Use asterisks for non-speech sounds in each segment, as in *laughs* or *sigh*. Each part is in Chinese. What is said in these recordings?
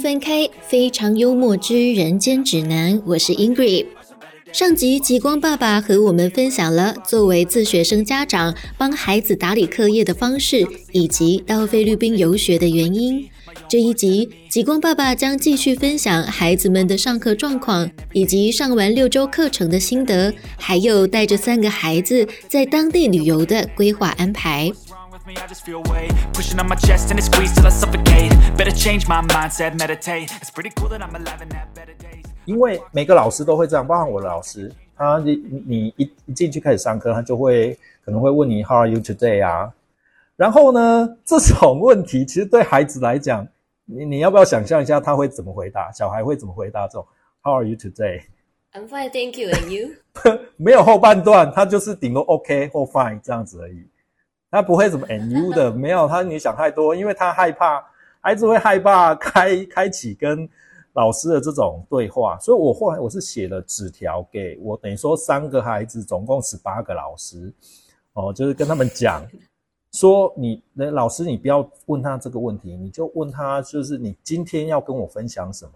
分开，非常幽默之人间指南。我是 Ingrid。上集极光爸爸和我们分享了作为自学生家长帮孩子打理课业的方式，以及到菲律宾游学的原因。这一集，极光爸爸将继续分享孩子们的上课状况，以及上完六周课程的心得，还有带着三个孩子在当地旅游的规划安排。因为每个老师都会这样，包括我的老师，他你你一一进去开始上课，他就会可能会问你 How are you today 啊？然后呢，这种问题其实对孩子来讲。你你要不要想象一下他会怎么回答？小孩会怎么回答这种 How are you today? I'm fine, thank you. And you? *laughs* 没有后半段，他就是顶多 OK 或 Fine 这样子而已。他不会什么 NU 的，没有他你想太多，因为他害怕孩子会害怕开开启跟老师的这种对话。所以我后来我是写了纸条给我，等于说三个孩子，总共十八个老师哦，就是跟他们讲。说你那老师，你不要问他这个问题，你就问他，就是你今天要跟我分享什么？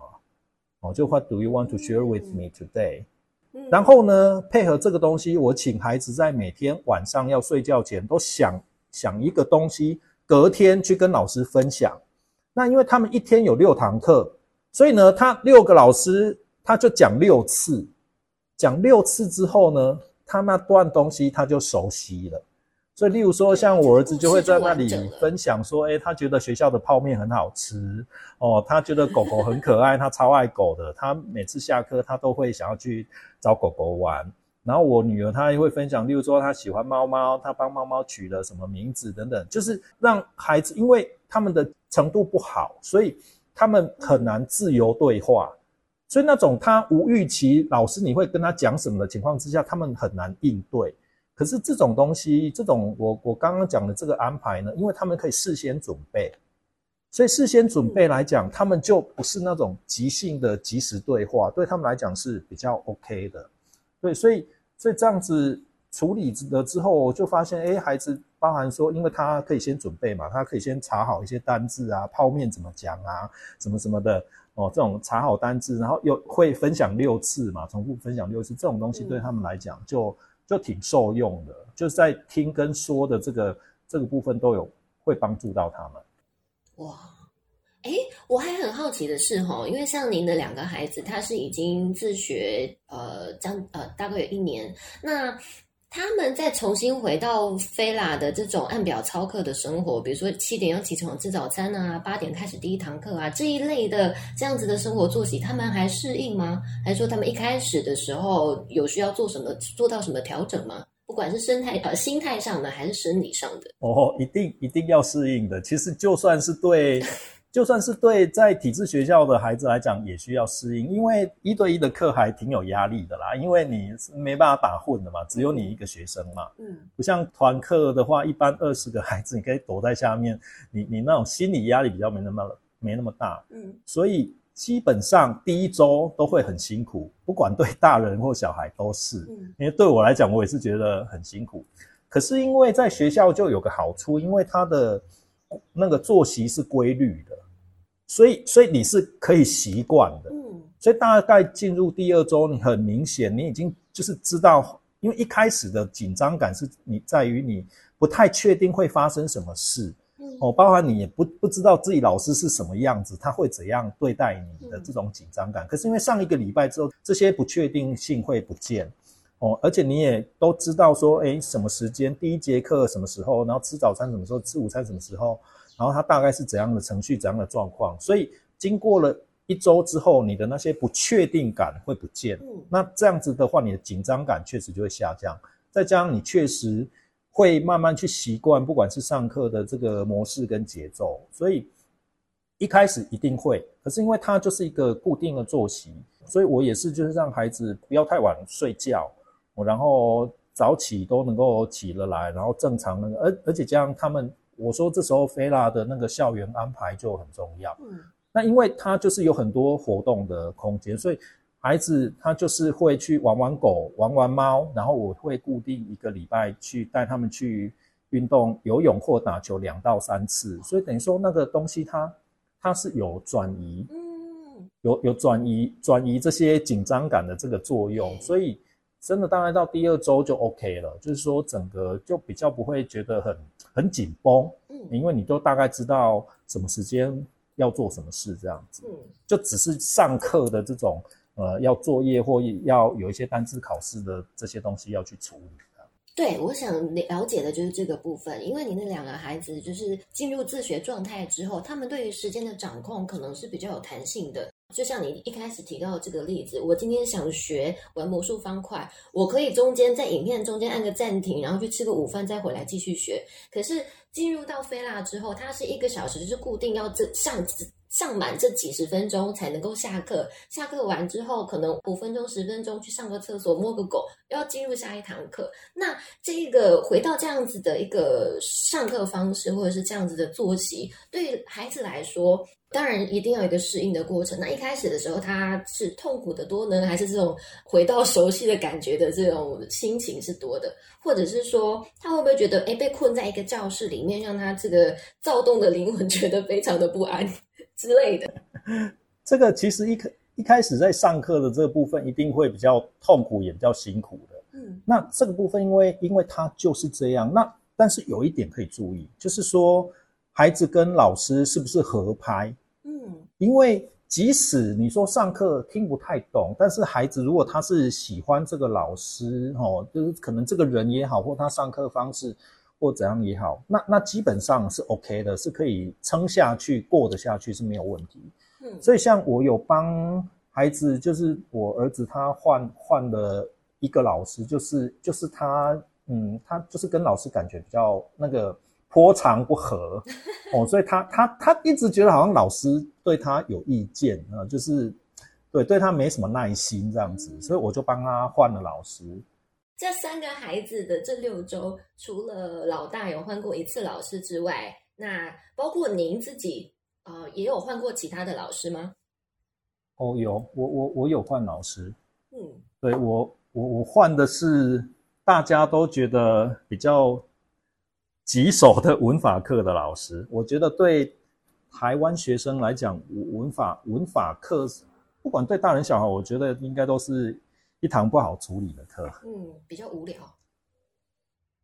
哦，就 What do you want to share with me today？然后呢，配合这个东西，我请孩子在每天晚上要睡觉前都想想一个东西，隔天去跟老师分享。那因为他们一天有六堂课，所以呢，他六个老师他就讲六次，讲六次之后呢，他那段东西他就熟悉了。所以，例如说，像我儿子就会在那里分享说：“诶，他觉得学校的泡面很好吃哦，他觉得狗狗很可爱，他超爱狗的。他每次下课，他都会想要去找狗狗玩。然后我女儿她也会分享，例如说，她喜欢猫猫，她帮猫猫取了什么名字等等，就是让孩子，因为他们的程度不好，所以他们很难自由对话。所以那种他无预期老师你会跟他讲什么的情况之下，他们很难应对。”可是这种东西，这种我我刚刚讲的这个安排呢，因为他们可以事先准备，所以事先准备来讲，他们就不是那种即兴的即时对话，对他们来讲是比较 OK 的。对，所以所以这样子处理了之后，就发现，哎，孩子包含说，因为他可以先准备嘛，他可以先查好一些单字啊，泡面怎么讲啊，什么什么的哦，这种查好单字，然后又会分享六次嘛，重复分享六次，这种东西对他们来讲就。就挺受用的，就是在听跟说的这个这个部分都有会帮助到他们。哇，哎，我还很好奇的是哈，因为像您的两个孩子，他是已经自学呃将呃大概有一年，那。他们再重新回到菲拉的这种按表操课的生活，比如说七点要起床吃早餐啊，八点开始第一堂课啊这一类的这样子的生活作息，他们还适应吗？还是说他们一开始的时候有需要做什么做到什么调整吗？不管是生态呃心态上的还是生理上的？哦，一定一定要适应的。其实就算是对。就算是对在体制学校的孩子来讲，也需要适应，因为一对一的课还挺有压力的啦。因为你没办法打混的嘛，只有你一个学生嘛。嗯，不像团课的话，一般二十个孩子，你可以躲在下面，你你那种心理压力比较没那么没那么大。嗯，所以基本上第一周都会很辛苦，不管对大人或小孩都是。嗯，因为对我来讲，我也是觉得很辛苦。可是因为在学校就有个好处，因为他的那个作息是规律的。所以，所以你是可以习惯的。嗯，所以大概进入第二周，你很明显，你已经就是知道，因为一开始的紧张感是你在于你不太确定会发生什么事。嗯，哦，包含你也不不知道自己老师是什么样子，他会怎样对待你的这种紧张感。可是因为上一个礼拜之后，这些不确定性会不见。哦，而且你也都知道说，哎，什么时间第一节课什么时候，然后吃早餐什么时候，吃午餐什么时候。然后它大概是怎样的程序，怎样的状况？所以经过了一周之后，你的那些不确定感会不见。嗯，那这样子的话，你的紧张感确实就会下降。再加上你确实会慢慢去习惯，不管是上课的这个模式跟节奏。所以一开始一定会，可是因为它就是一个固定的作息，所以我也是就是让孩子不要太晚睡觉，然后早起都能够起得来，然后正常那个，而而且加上他们。我说这时候菲拉的那个校园安排就很重要。嗯，那因为他就是有很多活动的空间，所以孩子他就是会去玩玩狗、玩玩猫，然后我会固定一个礼拜去带他们去运动、游泳或打球两到三次，所以等于说那个东西它它是有转移。嗯，有有转移转移这些紧张感的这个作用，所以真的大概到第二周就 OK 了，就是说整个就比较不会觉得很很紧绷，嗯，因为你都大概知道什么时间要做什么事这样子，嗯，就只是上课的这种呃要作业或要有一些单字考试的这些东西要去处理。对，我想了解的就是这个部分，因为你那两个孩子就是进入自学状态之后，他们对于时间的掌控可能是比较有弹性的。就像你一开始提到的这个例子，我今天想学玩魔术方块，我可以中间在影片中间按个暂停，然后去吃个午饭，再回来继续学。可是进入到菲拉之后，它是一个小时，就是固定要这上。上满这几十分钟才能够下课，下课完之后可能五分钟、十分钟去上个厕所、摸个狗，要进入下一堂课。那这个回到这样子的一个上课方式，或者是这样子的作息，对孩子来说，当然一定要有一个适应的过程。那一开始的时候，他是痛苦的多呢，还是这种回到熟悉的感觉的这种心情是多的？或者是说，他会不会觉得，哎，被困在一个教室里面，让他这个躁动的灵魂觉得非常的不安？之类的，这个其实一开一开始在上课的这个部分一定会比较痛苦，也比较辛苦的。嗯，那这个部分因为因为他就是这样，那但是有一点可以注意，就是说孩子跟老师是不是合拍？嗯，因为即使你说上课听不太懂，但是孩子如果他是喜欢这个老师，哦，就是可能这个人也好，或他上课方式。或怎样也好，那那基本上是 OK 的，是可以撑下去、过得下去是没有问题。嗯，所以像我有帮孩子，就是我儿子他换换了一个老师，就是就是他，嗯，他就是跟老师感觉比较那个颇长不合哦，所以他他他一直觉得好像老师对他有意见啊，就是对对他没什么耐心这样子，所以我就帮他换了老师。这三个孩子的这六周，除了老大有换过一次老师之外，那包括您自己呃，也有换过其他的老师吗？哦，有，我我我有换老师。嗯，对我我我换的是大家都觉得比较棘手的文法课的老师。我觉得对台湾学生来讲，文法文法课，不管对大人小孩，我觉得应该都是。一堂不好处理的课，嗯，比较无聊。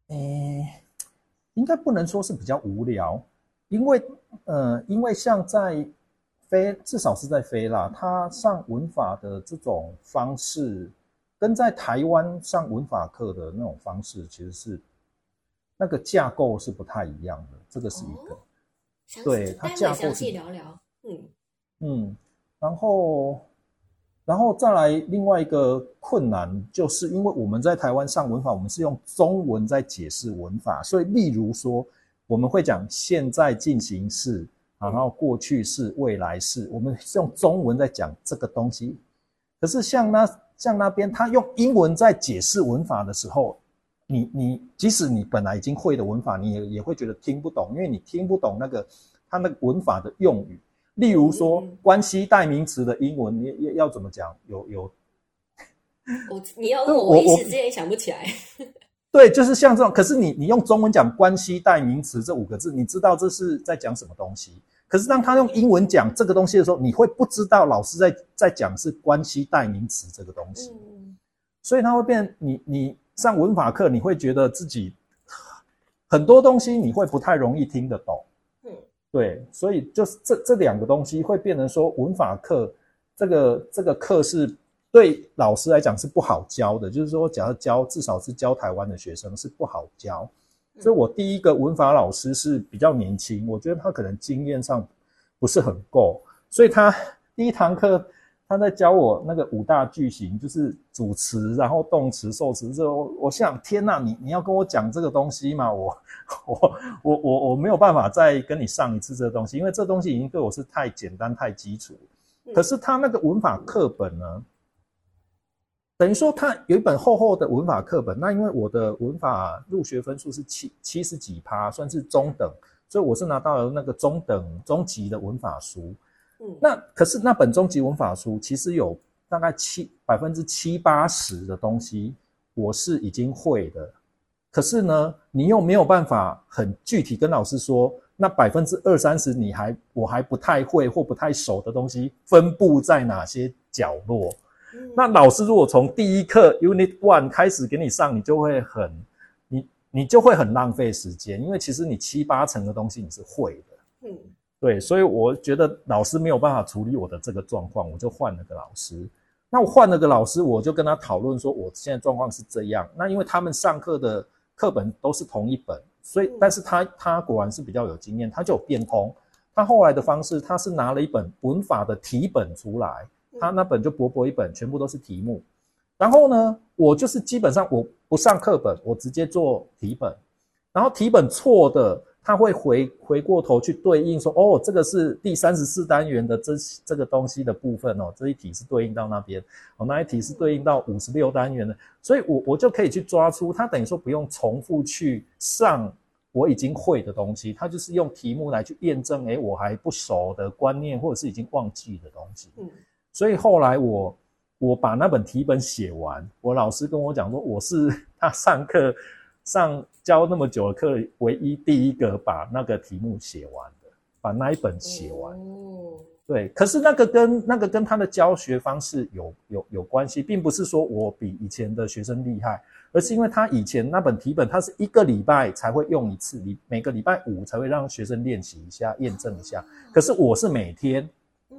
诶，应该不能说是比较无聊，因为，呃，因为像在飞，至少是在飞啦，他上文法的这种方式，跟在台湾上文法课的那种方式，其实是那个架构是不太一样的。这个是一个，对，它架构详细聊聊，嗯嗯，然后。然后再来另外一个困难，就是因为我们在台湾上文法，我们是用中文在解释文法，所以例如说我们会讲现在进行式，然后过去式、未来式，我们是用中文在讲这个东西。可是像那像那边他用英文在解释文法的时候，你你即使你本来已经会的文法，你也也会觉得听不懂，因为你听不懂那个他那个文法的用语。例如说，关系代名词的英文，你要要怎么讲？有有，*laughs* 我你要问我，我一时之间也想不起来。对，就是像这种。可是你你用中文讲关系代名词这五个字，你知道这是在讲什么东西？可是当他用英文讲这个东西的时候，你会不知道老师在在讲是关系代名词这个东西。所以他会变，你你上文法课，你会觉得自己很多东西你会不太容易听得懂。对，所以就是这这两个东西会变成说，文法课这个这个课是对老师来讲是不好教的，就是说，假如教至少是教台湾的学生是不好教。所以我第一个文法老师是比较年轻，我觉得他可能经验上不是很够，所以他第一堂课。他在教我那个五大句型，就是主词，然后动词、受词。这我我想，天呐，你你要跟我讲这个东西吗？我我我我我没有办法再跟你上一次这个东西，因为这东西已经对我是太简单、太基础。可是他那个文法课本呢，等于说他有一本厚厚的文法课本。那因为我的文法入学分数是七七十几趴，算是中等，所以我是拿到了那个中等中级的文法书。那可是那本终极文法书其实有大概七百分之七八十的东西我是已经会的，可是呢，你又没有办法很具体跟老师说，那百分之二三十你还我还不太会或不太熟的东西，分布在哪些角落？那老师如果从第一课 Unit One 开始给你上，你就会很你你就会很浪费时间，因为其实你七八成的东西你是会的。嗯，对，所以我觉得老师没有办法处理我的这个状况，我就换了个老师。那我换了个老师，我就跟他讨论说，我现在状况是这样。那因为他们上课的课本都是同一本。所以，但是他他果然是比较有经验，他就有变通。他后来的方式，他是拿了一本文法的题本出来，他那本就薄薄一本，全部都是题目。然后呢，我就是基本上我不上课本，我直接做题本。然后题本错的。他会回回过头去对应说，哦，这个是第三十四单元的这这个东西的部分哦，这一题是对应到那边，哦，那一题是对应到五十六单元的，所以我我就可以去抓出，他等于说不用重复去上我已经会的东西，他就是用题目来去验证，诶，我还不熟的观念或者是已经忘记的东西。嗯，所以后来我我把那本题本写完，我老师跟我讲说，我是 *laughs* 他上课。上教那么久的课，唯一第一个把那个题目写完的，把那一本写完。哦，对，可是那个跟那个跟他的教学方式有有有关系，并不是说我比以前的学生厉害，而是因为他以前那本题本，他是一个礼拜才会用一次，你每个礼拜五才会让学生练习一下，验证一下。可是我是每天，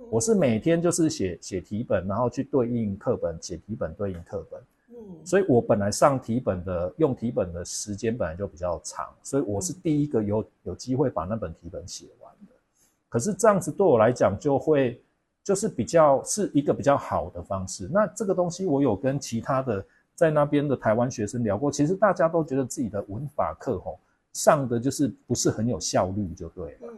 我是每天就是写写题本，然后去对应课本，写题本对应课本。所以我本来上题本的用题本的时间本来就比较长，所以我是第一个有有机会把那本题本写完的。可是这样子对我来讲就会就是比较是一个比较好的方式。那这个东西我有跟其他的在那边的台湾学生聊过，其实大家都觉得自己的文法课吼上的就是不是很有效率，就对了。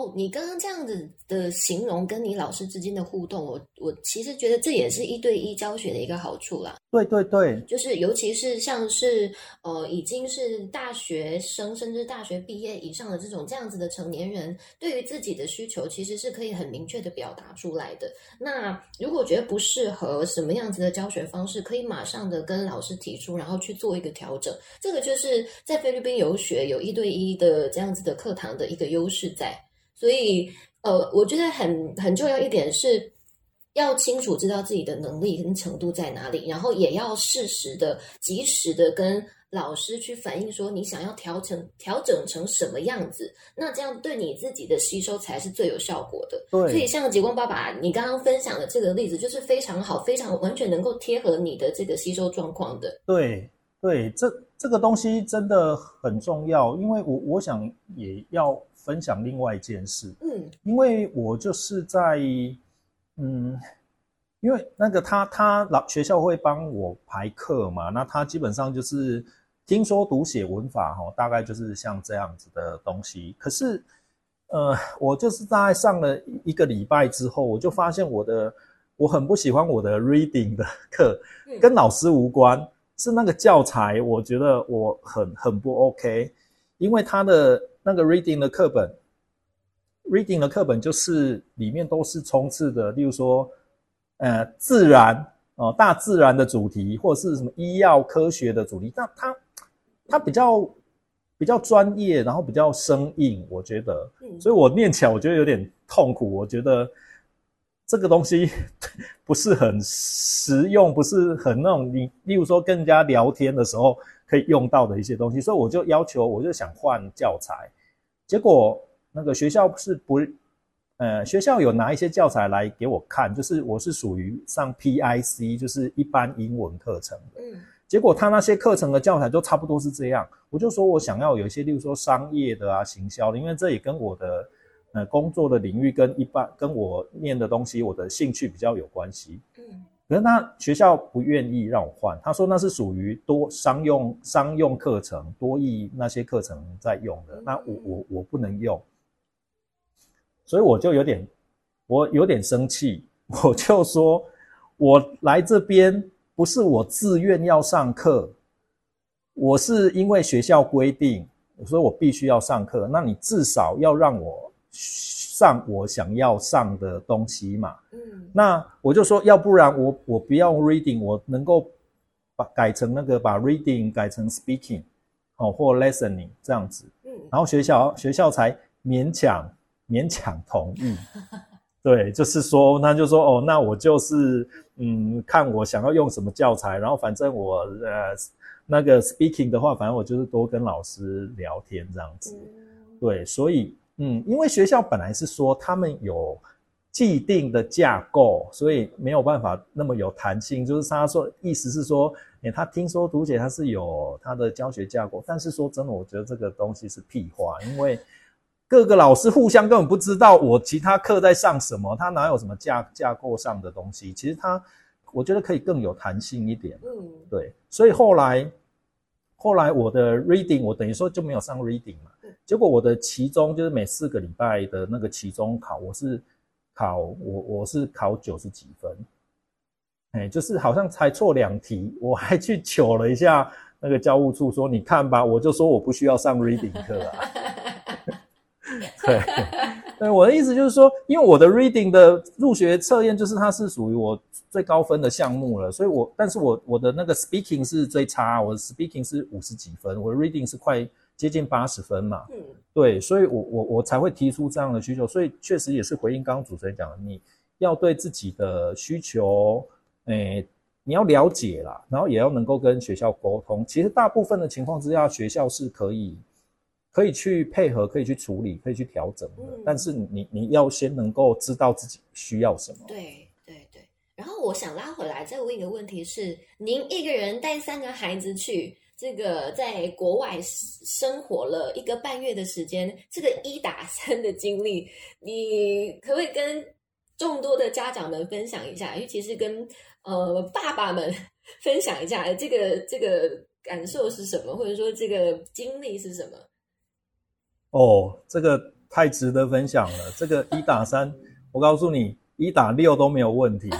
哦，你刚刚这样子的形容跟你老师之间的互动，我我其实觉得这也是一对一教学的一个好处啦。对对对，就是尤其是像是呃已经是大学生甚至大学毕业以上的这种这样子的成年人，对于自己的需求其实是可以很明确的表达出来的。那如果觉得不适合什么样子的教学方式，可以马上的跟老师提出，然后去做一个调整。这个就是在菲律宾游学有一对一的这样子的课堂的一个优势在。所以，呃，我觉得很很重要一点是，要清楚知道自己的能力跟程度在哪里，然后也要适时的、及时的跟老师去反映说你想要调整、调整成什么样子，那这样对你自己的吸收才是最有效果的。对，所以像极光爸爸你刚刚分享的这个例子，就是非常好、非常完全能够贴合你的这个吸收状况的。对，对，这这个东西真的很重要，因为我我想也要。分享另外一件事，嗯，因为我就是在，嗯，因为那个他他老学校会帮我排课嘛，那他基本上就是听说读写文法哈，大概就是像这样子的东西。可是，呃，我就是在上了一个礼拜之后，我就发现我的我很不喜欢我的 reading 的课，跟老师无关，是那个教材，我觉得我很很不 OK，因为他的。那个 reading 的课本，reading 的课本就是里面都是充斥的，例如说，呃，自然哦，大自然的主题，或者是什么医药科学的主题，那它它比较比较专业，然后比较生硬，我觉得，所以我念起来我觉得有点痛苦，我觉得这个东西 *laughs* 不是很实用，不是很那种你，例如说跟人家聊天的时候。可以用到的一些东西，所以我就要求，我就想换教材，结果那个学校是不，呃，学校有拿一些教材来给我看，就是我是属于上 PIC，就是一般英文课程的，嗯，结果他那些课程的教材都差不多是这样，我就说我想要有一些，例如说商业的啊、行销的，因为这也跟我的呃工作的领域跟一般跟我念的东西，我的兴趣比较有关系，嗯。可是那学校不愿意让我换，他说那是属于多商用商用课程，多益那些课程在用的，那我我我不能用，所以我就有点我有点生气，*laughs* 我就说，我来这边不是我自愿要上课，我是因为学校规定，所以我必须要上课，那你至少要让我。上我想要上的东西嘛，嗯，那我就说，要不然我我不要 reading，我能够把改成那个把 reading 改成 speaking，哦，或 listening 这样子，嗯，然后学校学校才勉强勉强同意。*laughs* 对，就是说，那就说哦，那我就是嗯，看我想要用什么教材，然后反正我呃那个 speaking 的话，反正我就是多跟老师聊天这样子。对，所以嗯，因为学校本来是说他们有既定的架构，所以没有办法那么有弹性。就是他说意思是说，哎，他听说读姐他是有他的教学架构，但是说真的，我觉得这个东西是屁话，因为。各个老师互相根本不知道我其他课在上什么，他哪有什么架架构上的东西？其实他，我觉得可以更有弹性一点。嗯，对。所以后来，后来我的 reading 我等于说就没有上 reading 嘛。结果我的期中就是每四个礼拜的那个期中考，我是考我我是考九十几分，哎，就是好像才错两题，我还去求了一下那个教务处说，你看吧，我就说我不需要上 reading 课啊。*laughs* 对，对，我的意思就是说，因为我的 reading 的入学测验就是它是属于我最高分的项目了，所以我，但是我我的那个 speaking 是最差，我的 speaking 是五十几分，我的 reading 是快接近八十分嘛，嗯，对，所以我我我才会提出这样的需求，所以确实也是回应刚刚主持人讲的，你要对自己的需求，诶，你要了解啦，然后也要能够跟学校沟通，其实大部分的情况之下，学校是可以。可以去配合，可以去处理，可以去调整的。但是你你要先能够知道自己需要什么。对对对。然后我想拉回来再问一个问题：是您一个人带三个孩子去这个在国外生活了一个半月的时间，这个一打三的经历，你可不可以跟众多的家长们分享一下？尤其是跟呃爸爸们 *laughs* 分享一下，这个这个感受是什么，或者说这个经历是什么？哦，这个太值得分享了。这个一打三，我告诉你，一打六都没有问题，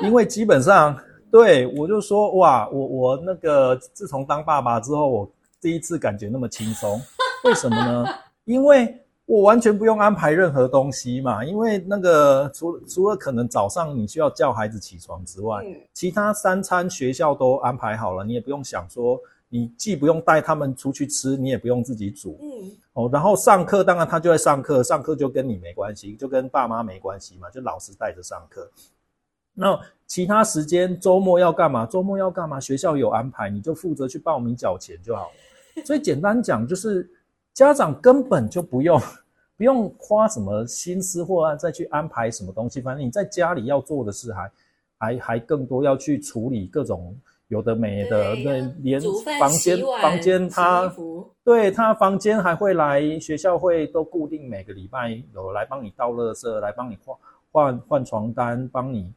因为基本上，对我就说，哇，我我那个自从当爸爸之后，我第一次感觉那么轻松。为什么呢？因为我完全不用安排任何东西嘛。因为那个除除了可能早上你需要叫孩子起床之外，其他三餐学校都安排好了，你也不用想说。你既不用带他们出去吃，你也不用自己煮，嗯，哦，然后上课，当然他就在上课，上课就跟你没关系，就跟爸妈没关系嘛，就老师带着上课。那其他时间，周末要干嘛？周末要干嘛？学校有安排，你就负责去报名缴钱就好了。*laughs* 所以简单讲，就是家长根本就不用 *laughs* 不用花什么心思或再去安排什么东西，反正你在家里要做的事还还还更多，要去处理各种。有的没的，那，连房间房间他，对他房间还会来学校会都固定每个礼拜有来帮你倒垃圾，来帮你换换换床单，帮你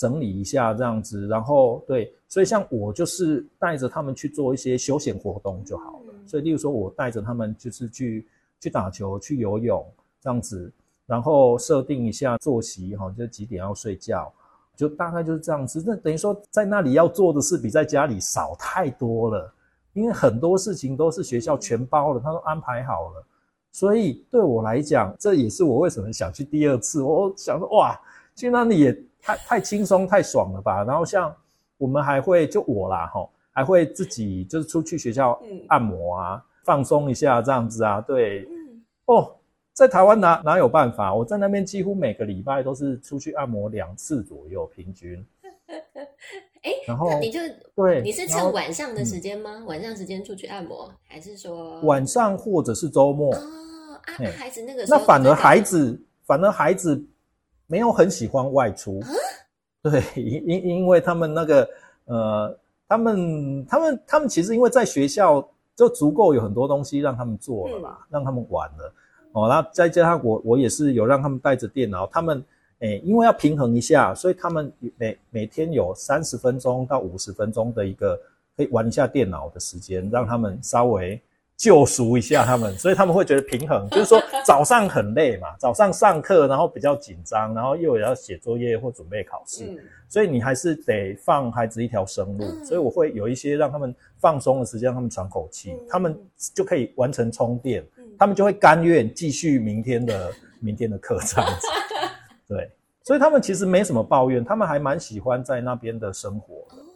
整理一下这样子。然后对，所以像我就是带着他们去做一些休闲活动就好了。所以例如说我带着他们就是去去打球、去游泳这样子，然后设定一下作息哈，就几点要睡觉。就大概就是这样子，那等于说在那里要做的事比在家里少太多了，因为很多事情都是学校全包了，他都安排好了，所以对我来讲，这也是我为什么想去第二次。我想说，哇，去那里也太太轻松太爽了吧。然后像我们还会就我啦，哈，还会自己就是出去学校按摩啊，放松一下这样子啊，对，哦。在台湾哪哪有办法？我在那边几乎每个礼拜都是出去按摩两次左右，平均。*laughs* 哎，然后你就对，你是趁晚上的时间吗？晚上时间出去按摩，还是说晚上或者是周末？哦，啊，孩子那个那反而孩子反而孩子没有很喜欢外出。对，因因因为他们那个呃，他们他们他们其实因为在学校就足够有很多东西让他们做了啦，让他们玩了。哦，然后再加上我，我也是有让他们带着电脑，他们，诶，因为要平衡一下，所以他们每每天有三十分钟到五十分钟的一个可以玩一下电脑的时间，让他们稍微救赎一下他们，所以他们会觉得平衡，*laughs* 就是说早上很累嘛，早上上课然后比较紧张，然后又要写作业或准备考试，所以你还是得放孩子一条生路，所以我会有一些让他们放松的时间，让他们喘口气，他们就可以完成充电。他们就会甘愿继续明天的 *laughs* 明天的课这样子，*laughs* 对，所以他们其实没什么抱怨，他们还蛮喜欢在那边的生活。哦，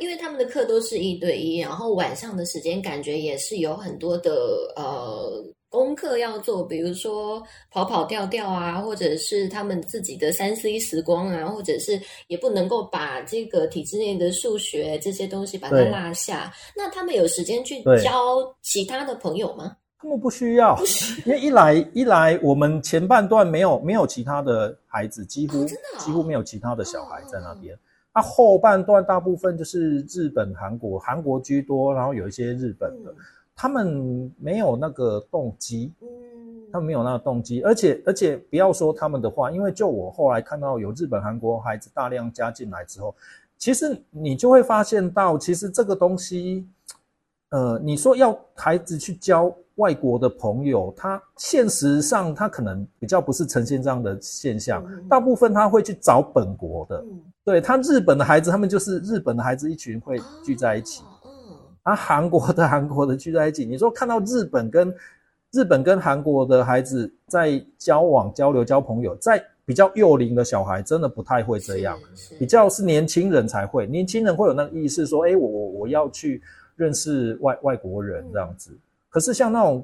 因为他们的课都是一对一，然后晚上的时间感觉也是有很多的呃功课要做，比如说跑跑跳跳啊，或者是他们自己的三 C 时光啊，或者是也不能够把这个体制内的数学这些东西把它落下。那他们有时间去对教其他的朋友吗？他们不需要，因为一来一来，我们前半段没有没有其他的孩子，几乎、哦哦几乎没有其他的小孩在那边。那、后半段大部分就是日本、韩国，韩国居多，然后有一些日本的，嗯。他们没有那个动机，嗯。他们没有那个动机，而且而且不要说他们的话，因为就我后来看到有日本、韩国孩子大量加进来之后，其实你就会发现到，其实这个东西，呃，你说要孩子去交外国的朋友，他现实上他可能比较不是呈现这样的现象，嗯。大部分他会去找本国的，嗯。对他日本的孩子，他们就是日本的孩子一群会聚在一起。哦嗯。啊，韩国的韩国的聚在一起，你说看到日本跟日本跟韩国的孩子在交往、交流、交朋友，在比较幼龄的小孩真的不太会这样，比较是年轻人才会，年轻人会有那个意识说，哎，我我我要去认识外外国人这样子。可是像那种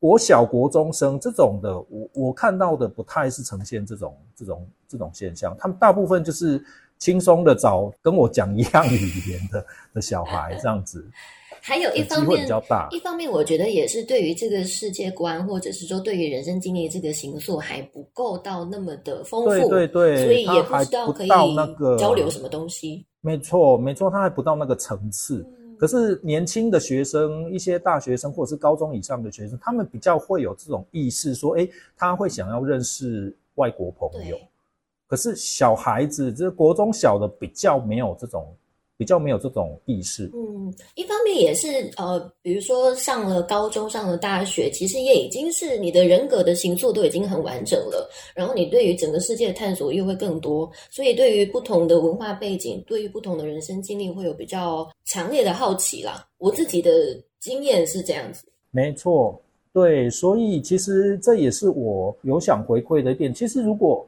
国小、国中生这种的，我我看到的不太是呈现这种这种这种现象，他们大部分就是轻松的找跟我讲一样语言的的小孩这样子。*laughs* 还有一方面比较大一方面我觉得也是对于这个世界观，或者是说对于人生经历这个形塑还不够到那么的丰富，对对对所以也还不知道可以到那个交流什么东西。没错，没错，他还不到那个层次。嗯可是年轻的学生，一些大学生或者是高中以上的学生，他们比较会有这种意识，说，哎，他会想要认识外国朋友。可是小孩子，这国中小的比较没有这种，比较没有这种意识。嗯，一方面也是呃，比如说上了高中、上了大学，其实也已经是你的人格的形塑都已经很完整了，然后你对于整个世界的探索又会更多，所以对于不同的文化背景，对于不同的人生经历，会有比较强烈的好奇啦。我自己的经验是这样子。没错，对，所以其实这也是我有想回馈的一点。其实如果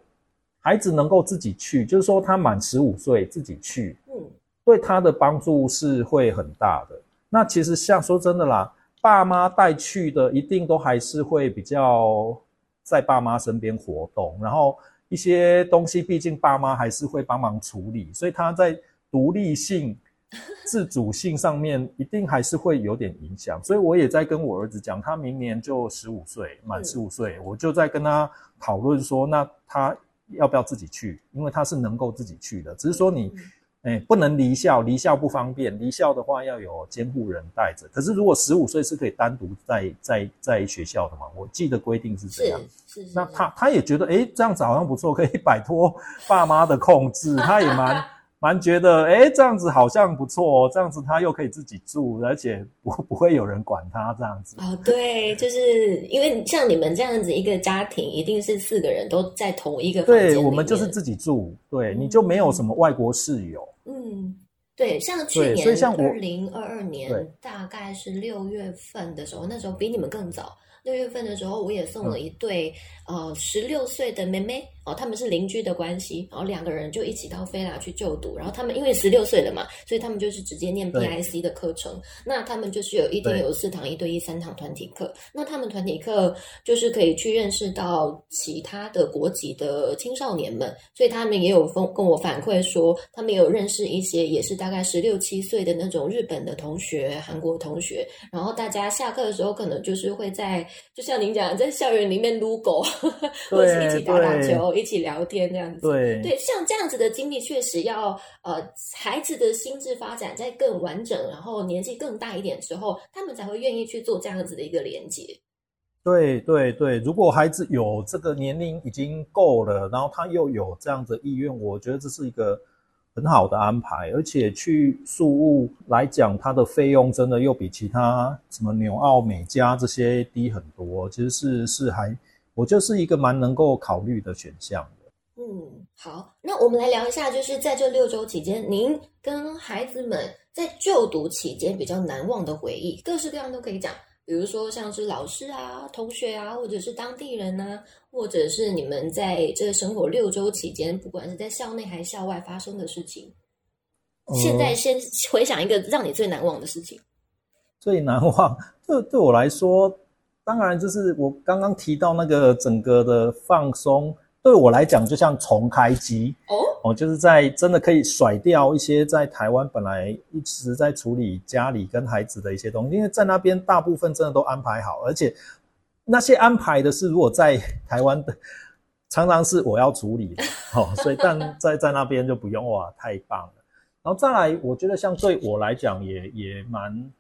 孩子能够自己去，就是说他满十五岁自己去，嗯，对他的帮助是会很大的。那其实像说真的啦，爸妈带去的一定都还是会比较在爸妈身边活动，然后一些东西毕竟爸妈还是会帮忙处理，所以他在独立性、*laughs* 自主性上面一定还是会有点影响。所以我也在跟我儿子讲，他明年就十五岁，满嗯十五岁，我就在跟他讨论说，那他要不要自己去？因为他是能够自己去的，只是说你。嗯哎，不能离校，离校不方便。离校的话要有监护人带着。可是如果十五岁是可以单独在在在学校的嘛？我记得规定是这是样。是是，那他他也觉得，哎，这样子好像不错，可以摆脱爸妈的控制。他也蛮 *laughs* 蛮觉得，哎，这样子好像不错哦。这样子他又可以自己住，而且不不会有人管他这样子。哦，对，就是因为像你们这样子一个家庭，一定是四个人都在同一个房间对，我们就是自己住，对，你就没有什么外国室友。嗯，对，像去年像我二零二二年大概是六月份的时候，那时候比你们更早。六月份的时候，我也送嗯了一对、呃十六岁的妹妹哦，他们是邻居的关系，然后两个人就一起到菲拉去就读。然后他们因为十六岁了嘛，所以他们就是直接念对 PIC 的课程。那他们就是有一天有四堂一对一、三堂团体课。那他们团体课就是可以去认识到其他的国籍的青少年们，所以他们也有跟跟我反馈说，他们有认识一些也是大概十六七岁的那种日本的同学、韩国同学，然后大家下课的时候可能就是会在，就像您讲，在校园里面撸狗，*laughs* 或者是一起打打球、一起聊天这样子。对对，像这样子的经历，确实要呃孩子的心智发展在更完整，然后年纪更大一点之后，他们才会愿意去做这样子的一个连接。对对对，如果孩子有这个年龄已经够了，然后他又有这样的意愿，我觉得这是一个很好的安排。而且去宿务来讲，它的费用真的又比其他什么纽澳、美加这些低很多，其实是是还，我就是一个蛮能够考虑的选项的。嗯，好，那我们来聊一下，就是在这六周期间，您跟孩子们在就读期间比较难忘的回忆，各式各样都可以讲。比如说像是老师啊、同学啊，或者是当地人啊，或者是你们在这生活六周期间，不管是在校内还是校外发生的事情。现在先回想一个让你最难忘的事情。最难忘，对对我来说，当然就是我刚刚提到那个整个的放松，对我来讲就像重开机哦哦，就是在真的可以甩掉一些在台湾本来一直在处理家里跟孩子的一些东西，因为在那边大部分真的都安排好，而且那些安排的是如果在台湾的常常是我要处理的 *laughs* 哦，所以但在在那边就不用哇，太棒了。然后再来，我觉得像对我来讲也也蛮。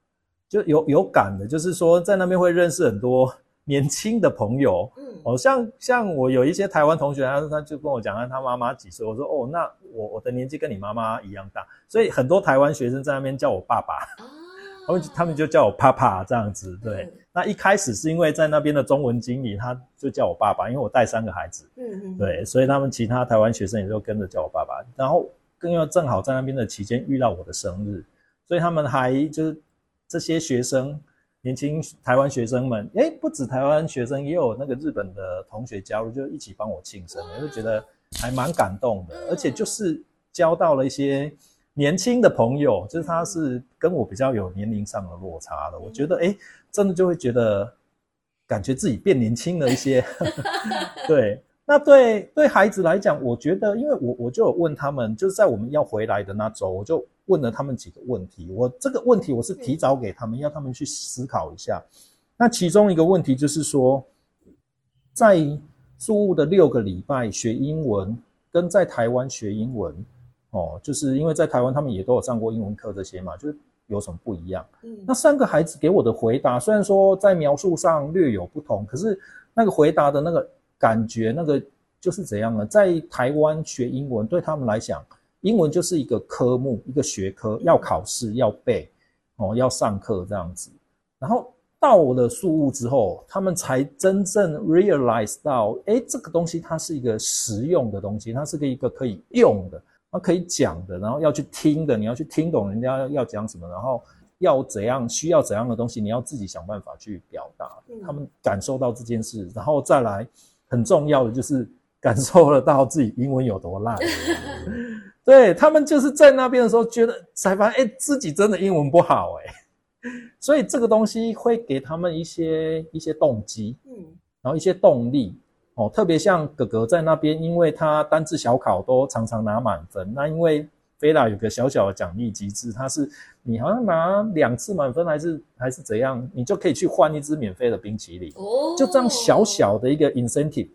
就有有感的，就是说在那边会认识很多年轻的朋友，嗯，哦，像像我有一些台湾同学，他他就跟我讲，他他妈妈几岁，我说哦，那我我的年纪跟你妈妈一样大，所以很多台湾学生在那边叫我爸爸，哦，*laughs* 他们他们就叫我爸爸这样子，对。那一开始是因为在那边的中文经理，他就叫我爸爸，因为我带三个孩子，嗯嗯，对，所以他们其他台湾学生也就跟着叫我爸爸，然后更要正好在那边的期间遇到我的生日，所以他们还就是。这些学生，年轻台湾学生们，哎，不止台湾学生，也有那个日本的同学加入，就一起帮我庆生，我就觉得还蛮感动的。而且就是交到了一些年轻的朋友，就是他是跟我比较有年龄上的落差的，我觉得哎，真的就会觉得感觉自己变年轻了一些。*laughs* 对，那对对孩子来讲，我觉得，因为我我就有问他们，就是在我们要回来的那周，我就。问了他们几个问题，我这个问题我是提早给他们，要他们去思考一下。那其中一个问题就是说，在宿务的六个礼拜学英文，跟在台湾学英文，哦，就是因为在台湾他们也都有上过英文课这些嘛，就是有什么不一样？嗯，那三个孩子给我的回答，虽然说在描述上略有不同，可是那个回答的那个感觉，那个就是怎样呢？在台湾学英文对他们来讲。英文就是一个科目，一个学科，要考试，要背，哦，要上课这样子。然后到了宿务之后，他们才真正 realize 到，哎，这个东西它是一个实用的东西，它是个一个可以用的，它可以讲的，然后要去听的，你要去听懂人家要讲什么，然后要怎样，需要怎样的东西，你要自己想办法去表达。他们感受到这件事，然后再来，很重要的就是感受得到自己英文有多烂。*laughs* 对他们就是在那边的时候，觉得才发现，哎，自己真的英文不好，哎，所以这个东西会给他们一些一些动机，嗯，然后一些动力，哦，特别像哥哥在那边，因为他单字小考都常常拿满分，那因为菲拉有个小小的奖励机制，它是你好像拿两次满分还是还是怎样，你就可以去换一支免费的冰淇淋，哦，就这样小小的一个 incentive。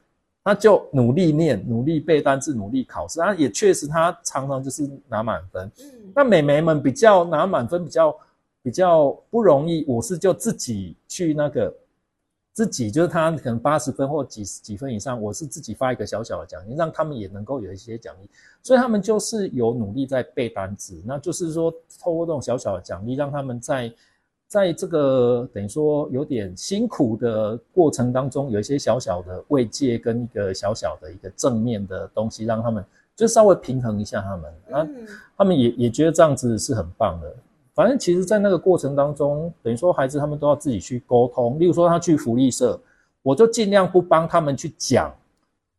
他就努力念，努力背单词，努力考试。啊，也确实，他常常就是拿满分。嗯，那美眉们比较拿满分比较比较不容易。我是就自己去那个，自己就是他可能八十分或几几分以上，我是自己发一个小小的奖励，让他们也能够有一些奖励。所以他们就是有努力在背单词，那就是说透过这种小小的奖励，让他们在。在这个等于说有点辛苦的过程当中，有一些小小的慰藉跟一个小小的一个正面的东西，让他们就稍微平衡一下他们，那他们也也觉得这样子是很棒的。反正其实，在那个过程当中，等于说孩子他们都要自己去沟通。例如说他去福利社，我就尽量不帮他们去讲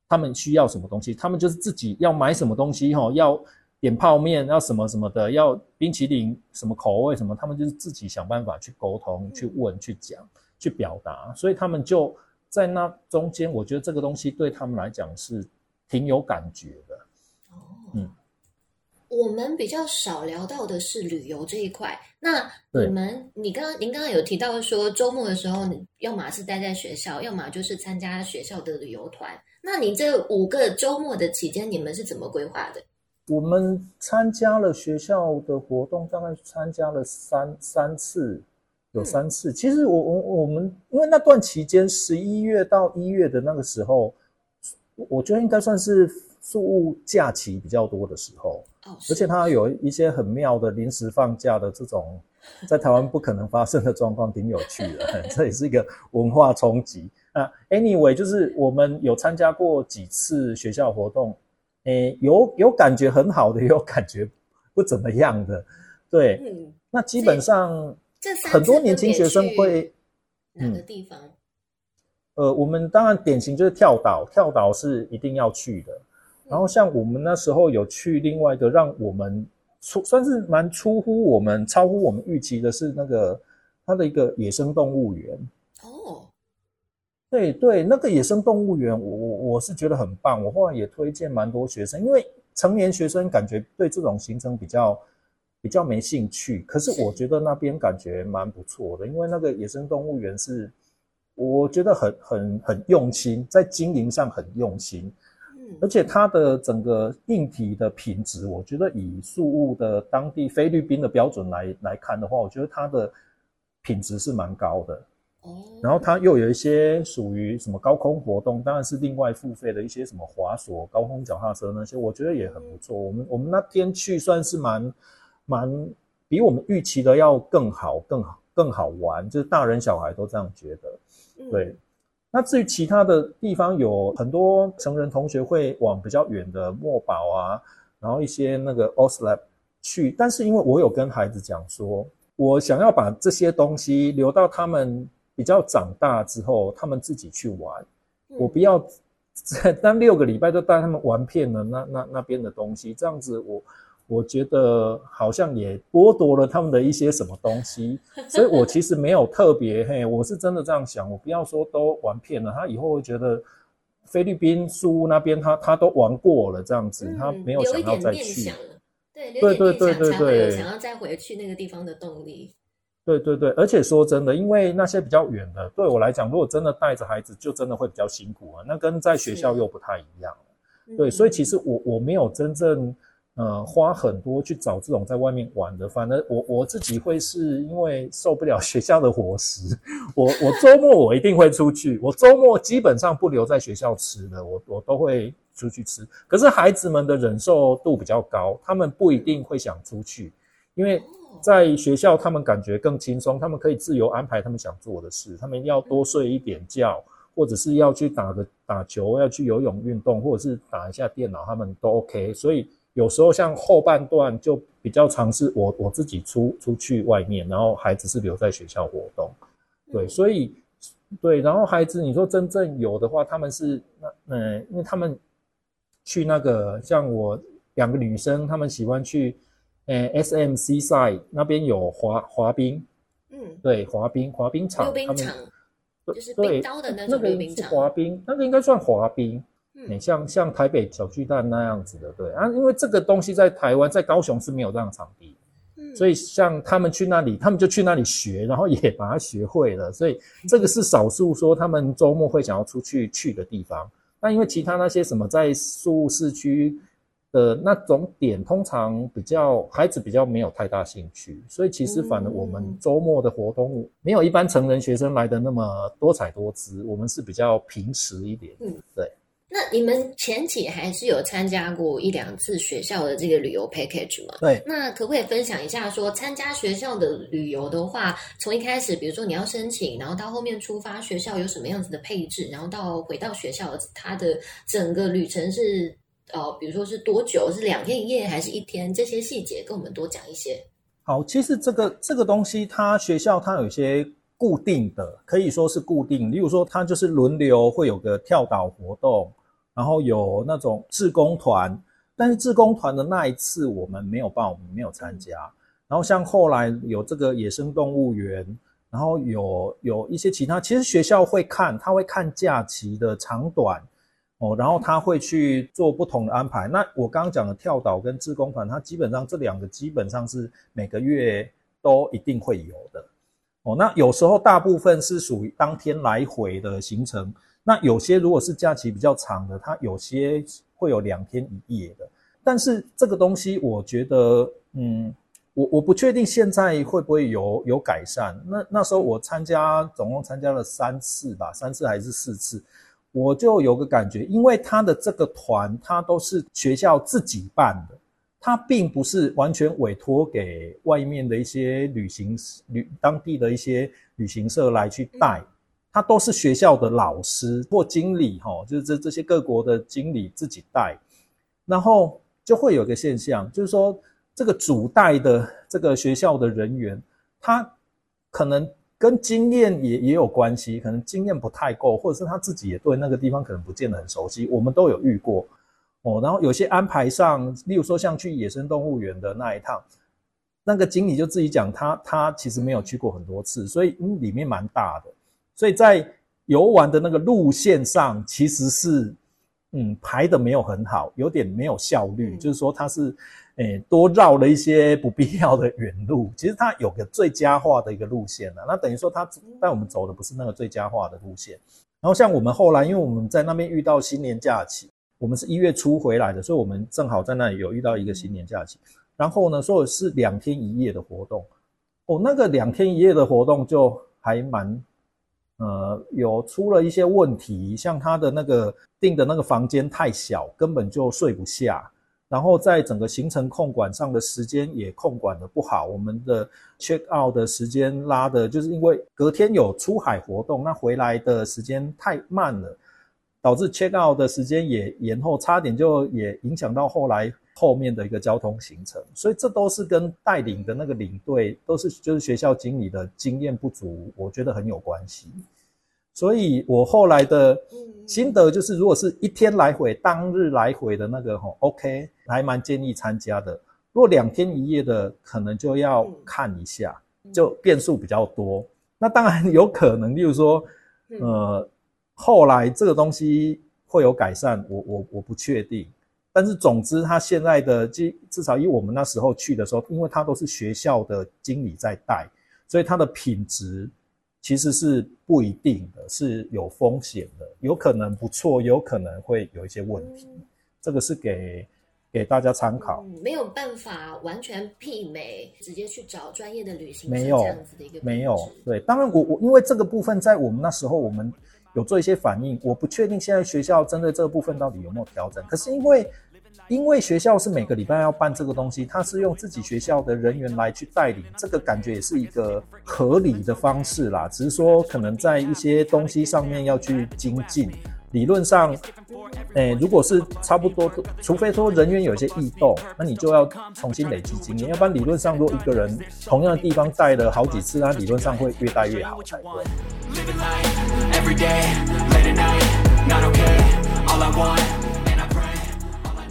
他们需要什么东西，他们就是自己要买什么东西哈，要。点泡面要什么什么的，要冰淇淋什么口味什么，他们就是自己想办法去沟通、去问、去讲、去表达，所以他们就在那中间，我觉得这个东西对他们来讲是挺有感觉的。哦，嗯，我们比较少聊到的是旅游这一块。那你们，你刚刚您刚刚有提到说，周末的时候，你要么是待在学校，要么就是参加学校的旅游团。那你这五个周末的期间，你们是怎么规划的？我们参加了学校的活动，大概参加了三三次，有三次。其实我我我们因为那段期间，十一月到一月的那个时候，我觉得应该算是宿务假期比较多的时候。哦，而且它有一些很妙的临时放假的这种，在台湾不可能发生的状况，挺有趣的。*laughs* 这也是一个文化冲击啊。Anyway，就是我们有参加过几次学校活动。诶，有有感觉很好的，也有感觉不怎么样的，对。嗯，那基本上很多年轻学生会哪个地方？呃，我们当然典型就是跳岛，跳岛是一定要去的。然后像我们那时候有去另外一个让我们出算是蛮出乎我们、超乎我们预期的是那个它的一个野生动物园。哦，对对，那个野生动物园，我我我是觉得很棒。我后来也推荐蛮多学生，因为成年学生感觉对这种行程比较比较没兴趣。可是我觉得那边感觉蛮不错的，因为那个野生动物园是我觉得很很很用心，在经营上很用心。而且它的整个硬体的品质，我觉得以宿务的当地菲律宾的标准来来看的话，我觉得它的品质是蛮高的。哦。然后它又有一些属于什么高空活动，当然是另外付费的一些什么滑索、高空脚踏车那些，我觉得也很不错。我们我们那天去算是蛮蛮比我们预期的要更好、更好、更好玩，就是大人小孩都这样觉得。对。那至于其他的地方，有很多成人同学会往比较远的墨宝啊，然后一些那个 OSLAB 去，但是因为我有跟孩子讲说，我想要把这些东西留到他们比较长大之后，他们自己去玩，我不要 *laughs* 在当六个礼拜都带他们玩遍了那那那边的东西，这样子我。我觉得好像也剥夺了他们的一些什么东西，*laughs* 所以我其实没有特别嘿，我是真的这样想，我不要说都玩遍了，他以后会觉得菲律宾苏那边他他都玩过了这样子，他没有想要再去，对对对对对对，想要再回去那个地方的动力。对对对，而且说真的，因为那些比较远的，对我来讲，如果真的带着孩子，就真的会比较辛苦啊，那跟在学校又不太一样。对，所以其实我我没有真正。呃，花很多去找这种在外面玩的，反正我我自己会是因为受不了学校的伙食，我我周末我一定会出去，我周末基本上不留在学校吃的，我我都会出去吃。可是孩子们的忍受度比较高，他们不一定会想出去，因为在学校他们感觉更轻松，他们可以自由安排他们想做的事，他们要多睡一点觉，或者是要去打个打球，要去游泳运动，或者是打一下电脑，他们都 OK，所以。有时候像后半段就比较尝试我我自己出出去外面，然后孩子是留在学校活动，对，所以对，然后孩子你说真正有的话，他们是那嗯，因为他们去那个像我两个女生，她们喜欢去呃 S M C side 那边有滑滑冰，嗯，对，滑冰滑冰场，溜冰场，就是冰刀的那种溜冰场，滑冰那个应该算滑冰。你像像台北小巨蛋那样子的，对啊，因为这个东西在台湾在高雄是没有这样场地，嗯，所以像他们去那里，他们就去那里学，然后也 *laughs* 把它学会了，所以这个是少数说他们周末会想要出去去的地方。那因为其他那些什么在宿市区的那种点，通常比较孩子比较没有太大兴趣，所以其实反而我们周末的活动没有一般成人学生来的那么多彩多姿，我们是比较平实一点，嗯，对。那你们前期还是有参加过一两次学校的这个旅游 package 吗？对。那可不可以分享一下，说参加学校的旅游的话，从一开始，比如说你要申请，然后到后面出发，学校有什么样子的配置，然后到回到学校，它的整个旅程是呃，比如说是多久？是两天一夜还是一天？这些细节跟我们多讲一些。好，其实这个这个东西，它学校它有一些固定的，可以说是固定。例如说，它就是轮流会有个跳岛活动。然后有那种志工团，但是志工团的那一次我们没有报名，没有参加。然后像后来有这个野生动物园，然后有有一些其他，其实学校会看，他会看假期的长短哦，然后他会去做不同的安排。那我刚刚讲的跳岛跟自工团，它基本上这两个基本上是每个月都一定会有的哦。那有时候大部分是属于当天来回的行程。那有些如果是假期比较长的，它有些会有两天一夜的。但是这个东西，我觉得，嗯，我我不确定现在会不会有有改善。那那时候我参加，总共参加了三次吧，三次还是四次，我就有个感觉，因为他的这个团，他都是学校自己办的，他并不是完全委托给外面的一些旅行旅当地的一些旅行社来去带。他都是学校的老师或经理，哈，就是这这些各国的经理自己带，然后就会有个现象，就是说这个主带的这个学校的人员，他可能跟经验也也有关系，可能经验不太够，或者是他自己也对那个地方可能不见得很熟悉，我们都有遇过，哦，然后有些安排上，例如说像去野生动物园的那一趟，那个经理就自己讲，他他其实没有去过很多次，所以嗯里面蛮大的，所以在游玩的那个路线上其实是嗯排的没有很好，有点没有效率，就是说它是诶多绕了一些不必要的远路，其实它有个最佳化的一个路线了，那等于说它带我们走的不是那个最佳化的路线。然后像我们后来，因为我们在那边遇到新年假期，我们是一月初回来的，所以我们正好在那里有遇到一个新年假期。然后呢，说是两天一夜的活动，哦，那个两天一夜的活动就还蛮，呃，有出了一些问题，像他的那个订的那个房间太小，根本就睡不下。然后在整个行程控管上的时间也控管的不好，我们的 check out 的时间拉的，就是因为隔天有出海活动，那回来的时间太慢了，导致 check out 的时间也延后，差点就也影响到后来后面的一个交通行程。所以这都是跟带领的那个领队，都是就是学校经理的经验不足，我觉得很有关系。所以我后来的心得就是，如果是一天来回、当日来回的那个吼，OK，还蛮建议参加的。如果两天一夜的，可能就要看一下，就变数比较多。那当然有可能，例如说，呃，后来这个东西会有改善，我我我不确定。但是总之，他现在的至至少以我们那时候去的时候，因为他都是学校的经理在带，所以他的品质。其实是不一定的，是有风险的，有可能不错，有可能会有一些问题。这个是给给大家参考，没有办法完全媲美，直接去找专业的旅行没有这样子的一个没有。对，当然我我因为这个部分在我们那时候我们有做一些反应，我不确定现在学校针对这个部分到底有没有调整。可是因为。因为学校是每个礼拜要办这个东西，他是用自己学校的人员来去带领，这个感觉也是一个合理的方式啦。只是说可能在一些东西上面要去精进。理论上，诶，如果是差不多，除非说人员有一些异动，那你就要重新累积经验。要不然理论上，如果一个人同样的地方带了好几次，那理论上会越带越好才对。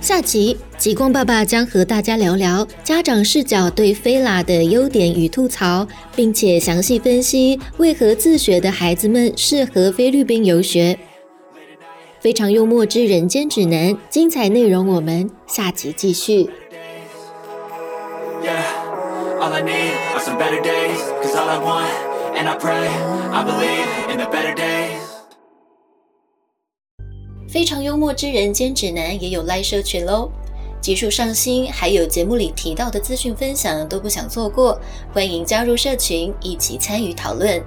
下集极光爸爸将和大家聊聊家长视角对菲拉的优点与吐槽，并且详细分析为何自学的孩子们适合菲律宾游学。非常幽默之人间指南，精彩内容我们下集继续。非常幽默之人间指南也有 live 社群喽，集数上新，还有节目里提到的资讯分享都不想错过，欢迎加入社群一起参与讨论。